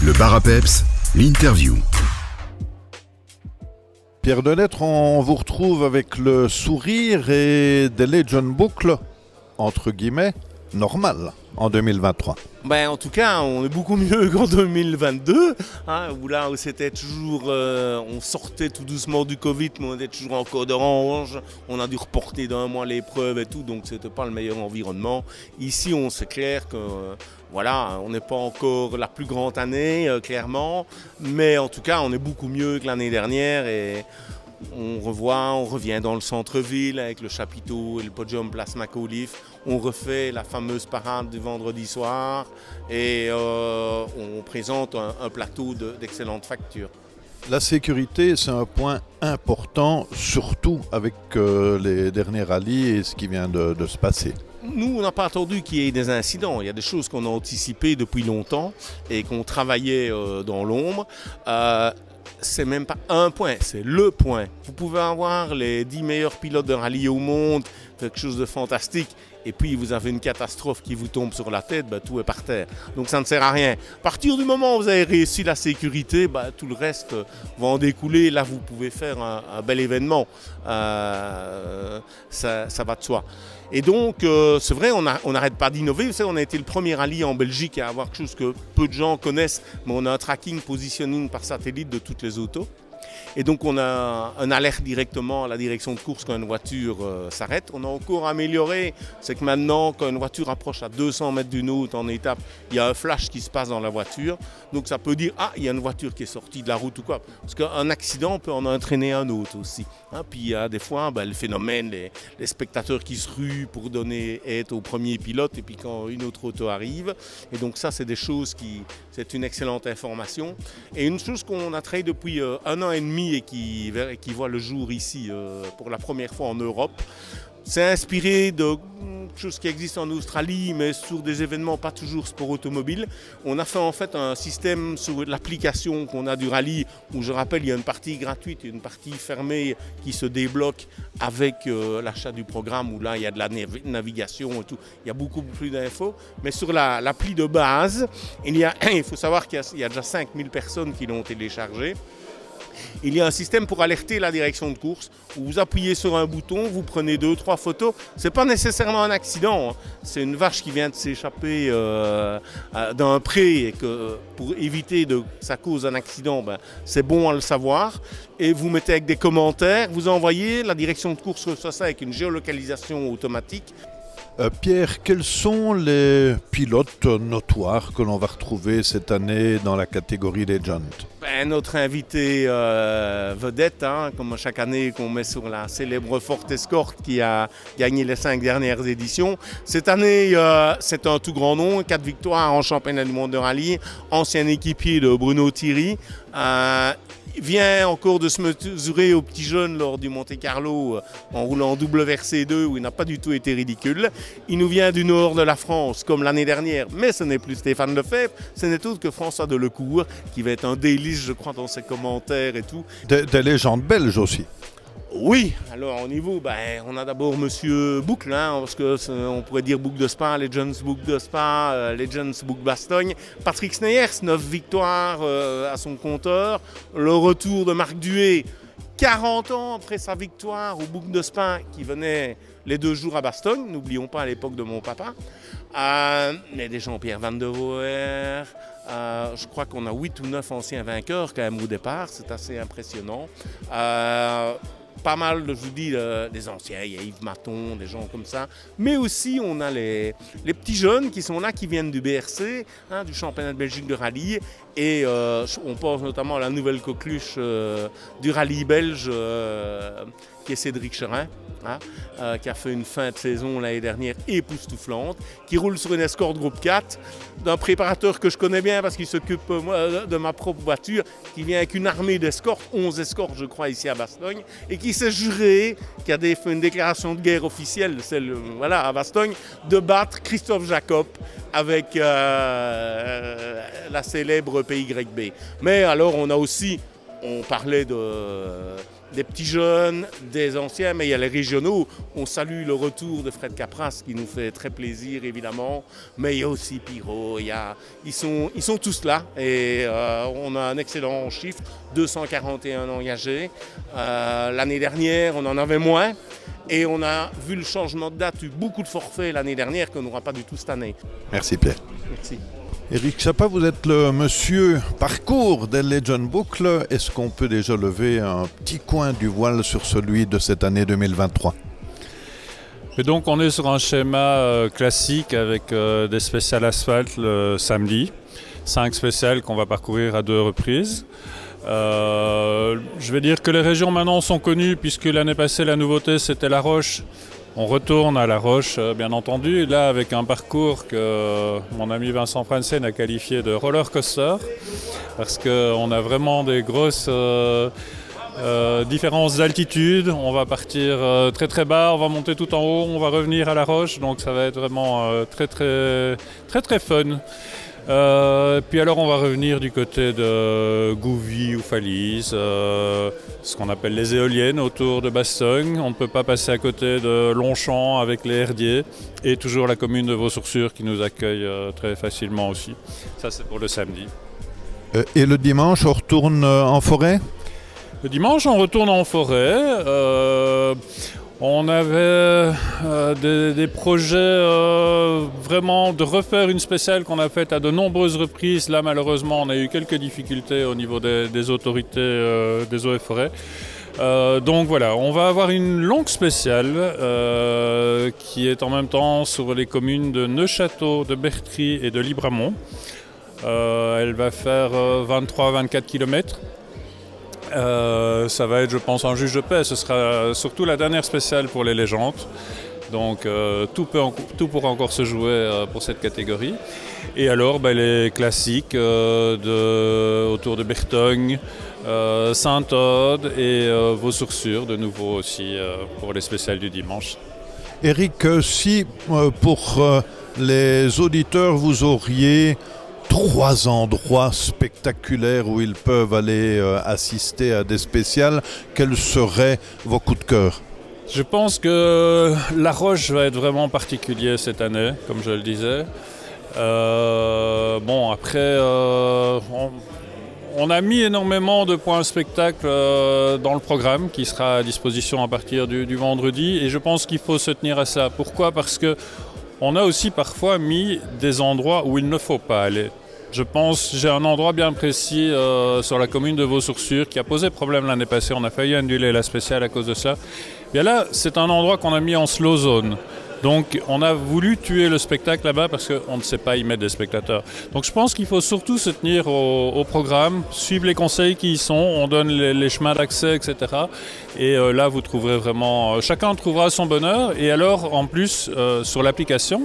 Le bar à l'interview. Pierre Delettre, on vous retrouve avec le sourire et des Legend boucles, entre guillemets, normales en 2023. Ben, en tout cas, on est beaucoup mieux qu'en 2022, hein, où là c'était toujours, euh, on sortait tout doucement du Covid, mais on était toujours en code orange, on a dû reporter d'un mois l'épreuve et tout, donc c'était pas le meilleur environnement. Ici, on sait clair que, euh, voilà, on n'est pas encore la plus grande année, euh, clairement, mais en tout cas, on est beaucoup mieux que l'année dernière et on revoit, on revient dans le centre-ville avec le chapiteau et le podium Place Macauliffe. On refait la fameuse parade du vendredi soir et euh, on présente un, plateau d'excellente facture. La sécurité, c'est un point important, surtout avec euh, les derniers rallyes et ce qui vient de, se passer. Nous, on n'a pas attendu qu'il y ait des incidents. Il y a des choses qu'on a anticipées depuis longtemps et qu'on travaillait euh, dans l'ombre c'est même pas un point, c'est le point. Vous pouvez avoir les 10 meilleurs pilotes de rallye au monde, quelque chose de fantastique, et puis vous avez une catastrophe qui vous tombe sur la tête, bah, tout est par terre. Donc ça ne sert à rien. À partir du moment où vous avez réussi la sécurité, bah, tout le reste va en découler. Là, vous pouvez faire un, bel événement. Euh, ça, va de soi. Et donc, euh, c'est vrai, on n'arrête pas d'innover. Vous savez, on a été le premier rallye en Belgique à avoir quelque chose que peu de gens connaissent, mais on a un tracking positioning par satellite de toutes les autos. Et donc on a un alerte directement à la direction de course quand une voiture euh, s'arrête. On a encore amélioré, c'est que maintenant quand une voiture approche à 200 mètres d'une autre en étape, il y a un flash qui se passe dans la voiture. Donc ça peut dire ah il y a une voiture qui est sortie de la route ou quoi. Parce qu'un accident peut en entraîner un autre aussi. Hein. puis il y a des fois ben, le phénomène, les, spectateurs qui se ruent pour donner aide au premier pilote et puis quand une autre auto arrive. Et donc ça c'est des choses qui, c'est une excellente information. Et une chose qu'on a travaillé depuis euh, un an et demi et qui, voit le jour ici euh, pour la première fois en Europe. C'est inspiré de choses qui existent en Australie, mais sur des événements pas toujours sport automobile. On a fait en fait un système sur l'application qu'on a du rallye, où je rappelle, il y a une partie gratuite et une partie fermée qui se débloque avec euh, l'achat du programme, où là, il y a de la navigation et tout. Il y a beaucoup plus d'infos. Mais sur l'appli de base, il, y a, il faut savoir qu'il y, y, a déjà 5000 personnes qui l'ont téléchargé il y a un système pour alerter la direction de course. Où vous appuyez sur un bouton, vous prenez deux, trois photos. Ce n'est pas nécessairement un accident. Hein. C'est une vache qui vient de s'échapper euh, d'un pré et que pour éviter que ça cause un accident, ben, c'est bon à le savoir. Et vous mettez avec des commentaires, vous envoyez, la direction de course reçoit ça avec une géolocalisation automatique. Euh, Pierre, quels sont les pilotes notoires que l'on va retrouver cette année dans la catégorie ben, Notre invité euh, vedette, hein, comme chaque année qu'on met sur la célèbre Forte Escort qui a gagné les cinq dernières éditions. Cette année, euh, c'est un tout grand nom, quatre victoires en championnat du monde de rallye, ancien équipier de Bruno Thierry vient encore de se mesurer au petit jeune lors du Monte Carlo euh, en roulant en double versé 2 où il n'a pas du tout été ridicule. Il nous vient du nord de la France comme l'année dernière, mais ce n'est plus Stéphane Lefebvre, ce n'est autre que François Delecourt qui va être un délice, je crois, dans ses commentaires et tout. Des légendes belges aussi. Oui, alors au niveau, ben, on a d'abord Monsieur Boucle, hein, parce que on pourrait dire Boucle de Spa, Legends Boucle de Spa, euh, Legends Boucle Bastogne. Patrick Sneyers, 9 victoires euh, à son compteur. Le retour de Marc Duet, 40 ans après sa victoire au Boucle de Spa, qui venait les deux jours à Bastogne, n'oublions pas à l'époque de mon papa. Euh, mais des Jean-Pierre Van de Voer, je crois qu'on a 8 ou 9 anciens vainqueurs quand même au départ, c'est assez impressionnant pas mal, je vous dis, euh, des anciens, il y a Yves Maton, des gens comme ça. Mais aussi, on a les, les petits jeunes qui sont là, qui viennent du BRC, hein, du championnat de Belgique de rallye. Et euh, on pense notamment à la nouvelle coqueluche euh, du rallye belge, qui est Cédric Cherin. Hein, qui a fait une fin de saison l'année dernière époustouflante, qui roule sur une escorte groupe 4, d'un préparateur que je connais bien parce qu'il s'occupe de ma propre voiture, qui vient avec une armée d'escortes, 11 escortes je crois ici à Bastogne, et qui s'est juré, qui a fait une déclaration de guerre officielle, celle voilà, à Bastogne, de battre Christophe Jacob avec euh, la célèbre PYB. Mais alors on a aussi on parlait de, des petits jeunes, des anciens, mais il y a les régionaux. On salue le retour de Fred Capras qui nous fait très plaisir évidemment, mais il y a aussi Piro, il y a, ils, sont, ils sont tous là et euh, on a un excellent chiffre, 241 engagés. Euh, l'année dernière, on en avait moins. Et on a vu le changement de date, eu beaucoup de forfaits l'année dernière qu'on n'aura pas du tout cette année. Merci Pierre. Merci. Eric Chapa, vous êtes le monsieur parcours des Legend Boucle. Est-ce qu'on peut déjà lever un petit coin du voile sur celui de cette année 2023 et donc on est sur un schéma euh, classique avec euh, des spéciales asphalte le samedi, cinq spéciales qu'on va parcourir à deux reprises. Euh, je vais dire que les régions maintenant sont connues puisque l'année passée la nouveauté c'était La Roche. On retourne à La Roche euh, bien entendu, là avec un parcours que mon ami Vincent Franzen a qualifié de roller coaster parce qu'on a vraiment des grosses euh, différences d'altitude. On va partir très très bas, on va monter tout en haut, on va revenir à La Roche, donc ça va être vraiment très très très très fun. Euh, puis alors on va revenir du côté de Gouvy ou Falise, euh, ce qu'on appelle les éoliennes autour de Bastogne. On ne peut pas passer à côté de Longchamp avec les herdiers et toujours la commune de Vaux-sur-Sur qui nous accueille euh, très facilement aussi. Ça c'est pour le samedi. et le dimanche on retourne en forêt? Le dimanche on retourne en forêt. On avait euh, des, projets euh, vraiment de refaire une spéciale qu'on a faite à de nombreuses reprises. Là, malheureusement, on a eu quelques difficultés au niveau des, autorités euh, des eaux et forêts. donc voilà, on va avoir une longue spéciale qui est en même temps sur les communes de Neuchâteau, de Bertry et de Libramont. elle va faire 23-24 km. Euh, ça va être, je pense, un juge de paix. Ce sera surtout la dernière spéciale pour les légendes. Donc euh, tout, pourra encore se jouer euh, pour cette catégorie. Et alors ben, les classiques autour de Bertogne, Saint-Aude et vos sourcures de nouveau aussi pour les spéciales du dimanche. Eric, si pour les auditeurs vous auriez trois endroits spectaculaires où ils peuvent aller euh, assister à des spéciales. Quels seraient vos coups de cœur? Je pense que La Roche va être vraiment particulier cette année, comme je le disais. Euh, bon, après, euh, on, a mis énormément de points spectacle dans le programme qui sera à disposition à partir du, du vendredi et je pense qu'il faut se tenir à ça. Pourquoi? Parce que on a aussi parfois mis des endroits où il ne faut pas aller. Je pense, j'ai un endroit bien précis euh, sur la commune de Vaux-sur-Sur qui a posé problème l'année passée. On a failli annuler la spéciale à cause de ça. Bien là, c'est un endroit qu'on a mis en slow zone. Donc on a voulu tuer le spectacle là-bas parce qu'on ne sait pas y mettre des spectateurs. Donc je pense qu'il faut surtout se tenir au, programme, suivre les conseils qui y sont, on donne les, chemins d'accès, etc. Et euh, là vous trouverez vraiment, euh, chacun trouvera son bonheur. Et alors en plus euh, sur l'application,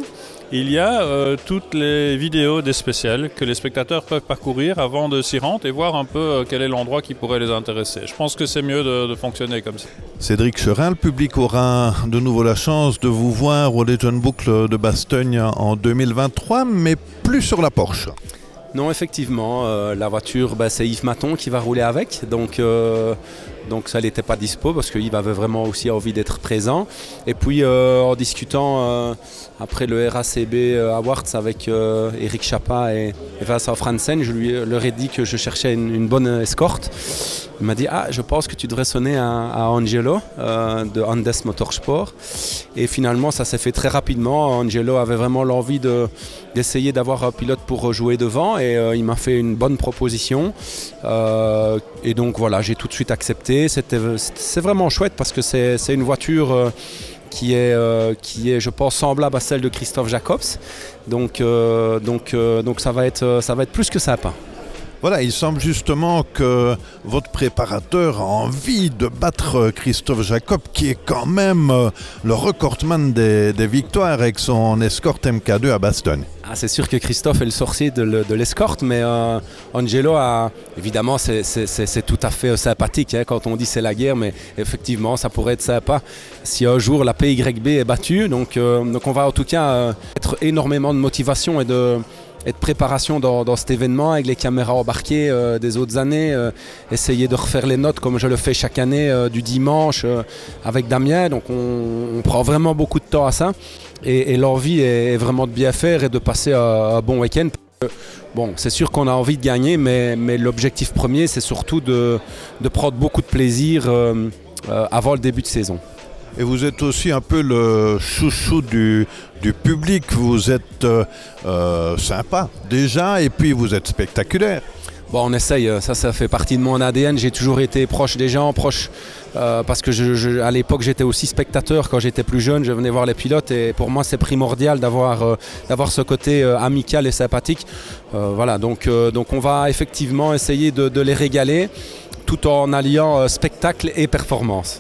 il y a toutes les vidéos des spéciales que les spectateurs peuvent parcourir avant de s'y rendre et voir un peu quel est l'endroit qui pourrait les intéresser. Je pense que c'est mieux de, de, fonctionner comme ça. Cédric Cherin, le public aura de nouveau la chance de vous voir au Legend Boucle de Bastogne en 2023, mais plus sur la Porsche. Non, effectivement, euh, la voiture, bah, c'est Yves Maton qui va rouler avec. Donc, euh, donc ça n'était pas dispo parce qu'il avait vraiment aussi envie d'être présent. Et puis euh, en discutant euh, après le RACB euh, Awards avec Eric Chapa et, Vincent Franzen, je lui leur ai dit que je cherchais une, bonne escorte. Il m'a dit Ah, je pense que tu devrais sonner à, Angelo de Andes Motorsport. Et finalement, ça s'est fait très rapidement. Angelo avait vraiment l'envie d'essayer d'avoir un pilote pour jouer devant et il m'a fait une bonne proposition. et donc voilà, j'ai tout de suite accepté c'est vraiment chouette parce que c'est une voiture euh, qui est, euh, qui est, je pense, semblable à celle de Christophe Jacobs. Donc, euh, donc, donc ça, va être, ça va être plus que sympa. Voilà, il semble justement que votre préparateur a envie de battre Christophe Jacob, qui est quand même le recordman des, victoires avec son escorte MK2 à Bastogne. Ah, c'est sûr que Christophe est le sorcier de l'escorte, mais euh, Angelo a évidemment c'est tout à fait sympathique hein, quand on dit c'est la guerre, mais effectivement ça pourrait être sympa si un jour la PYB est battue. Donc, euh, donc on va en tout cas euh, être énormément de motivation et de et de préparation dans, cet événement avec les caméras embarquées des autres années. essayer de refaire les notes comme je le fais chaque année du dimanche avec Damien. Donc on, prend vraiment beaucoup de temps à ça. Et, l'envie est vraiment de bien faire et de passer un bon week-end. Bon, c'est sûr qu'on a envie de gagner, mais, l'objectif premier, c'est surtout de, prendre beaucoup de plaisir euh, euh, avant le début de saison. Et vous êtes aussi un peu le chouchou du, public. Vous êtes euh, sympa déjà, et puis vous êtes spectaculaire. Bon, on essaye, ça, ça fait partie de mon ADN. J'ai toujours été proche des gens, proche euh, parce que je, à l'époque j'étais aussi spectateur quand j'étais plus jeune, je venais voir les pilotes et pour moi c'est primordial d'avoir euh, d'avoir ce côté euh, amical et sympathique. voilà, donc, donc on va effectivement essayer de les régaler tout en alliant spectacle et performance.